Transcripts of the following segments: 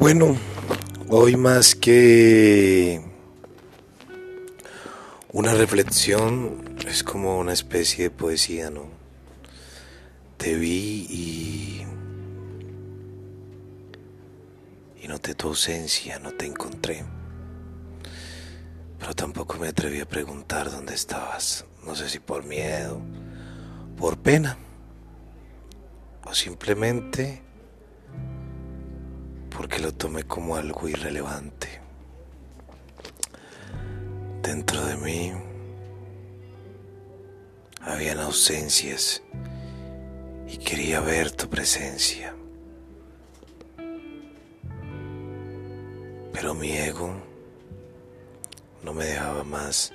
Bueno, hoy más que una reflexión es como una especie de poesía, ¿no? Te vi y y noté tu ausencia, no te encontré. Pero tampoco me atreví a preguntar dónde estabas. No sé si por miedo, por pena o simplemente porque lo tomé como algo irrelevante. Dentro de mí habían ausencias y quería ver tu presencia. Pero mi ego no me dejaba más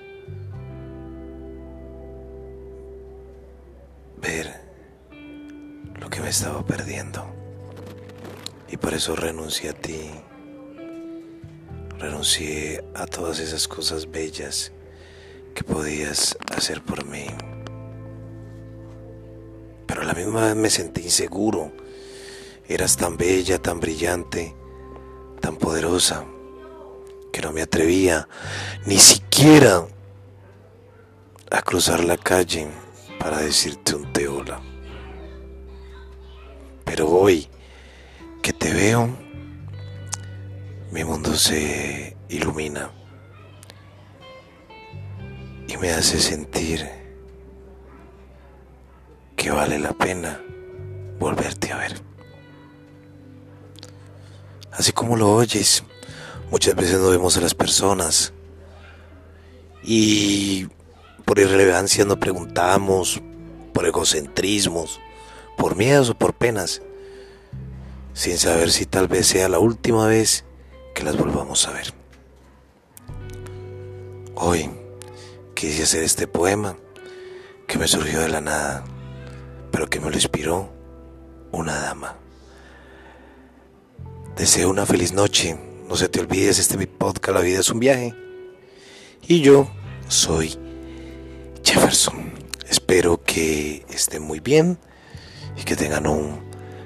ver lo que me estaba perdiendo. Y por eso renuncié a ti. Renuncié a todas esas cosas bellas que podías hacer por mí. Pero a la misma vez me sentí inseguro. Eras tan bella, tan brillante, tan poderosa, que no me atrevía ni siquiera a cruzar la calle para decirte un te hola. Pero hoy te veo, mi mundo se ilumina y me hace sentir que vale la pena volverte a ver. Así como lo oyes, muchas veces no vemos a las personas y por irrelevancia no preguntamos, por egocentrismos, por miedos o por penas sin saber si tal vez sea la última vez que las volvamos a ver. Hoy quise hacer este poema que me surgió de la nada, pero que me lo inspiró una dama. Deseo una feliz noche. No se te olvides, este mi podcast La vida es un viaje. Y yo soy Jefferson. Espero que estén muy bien y que tengan un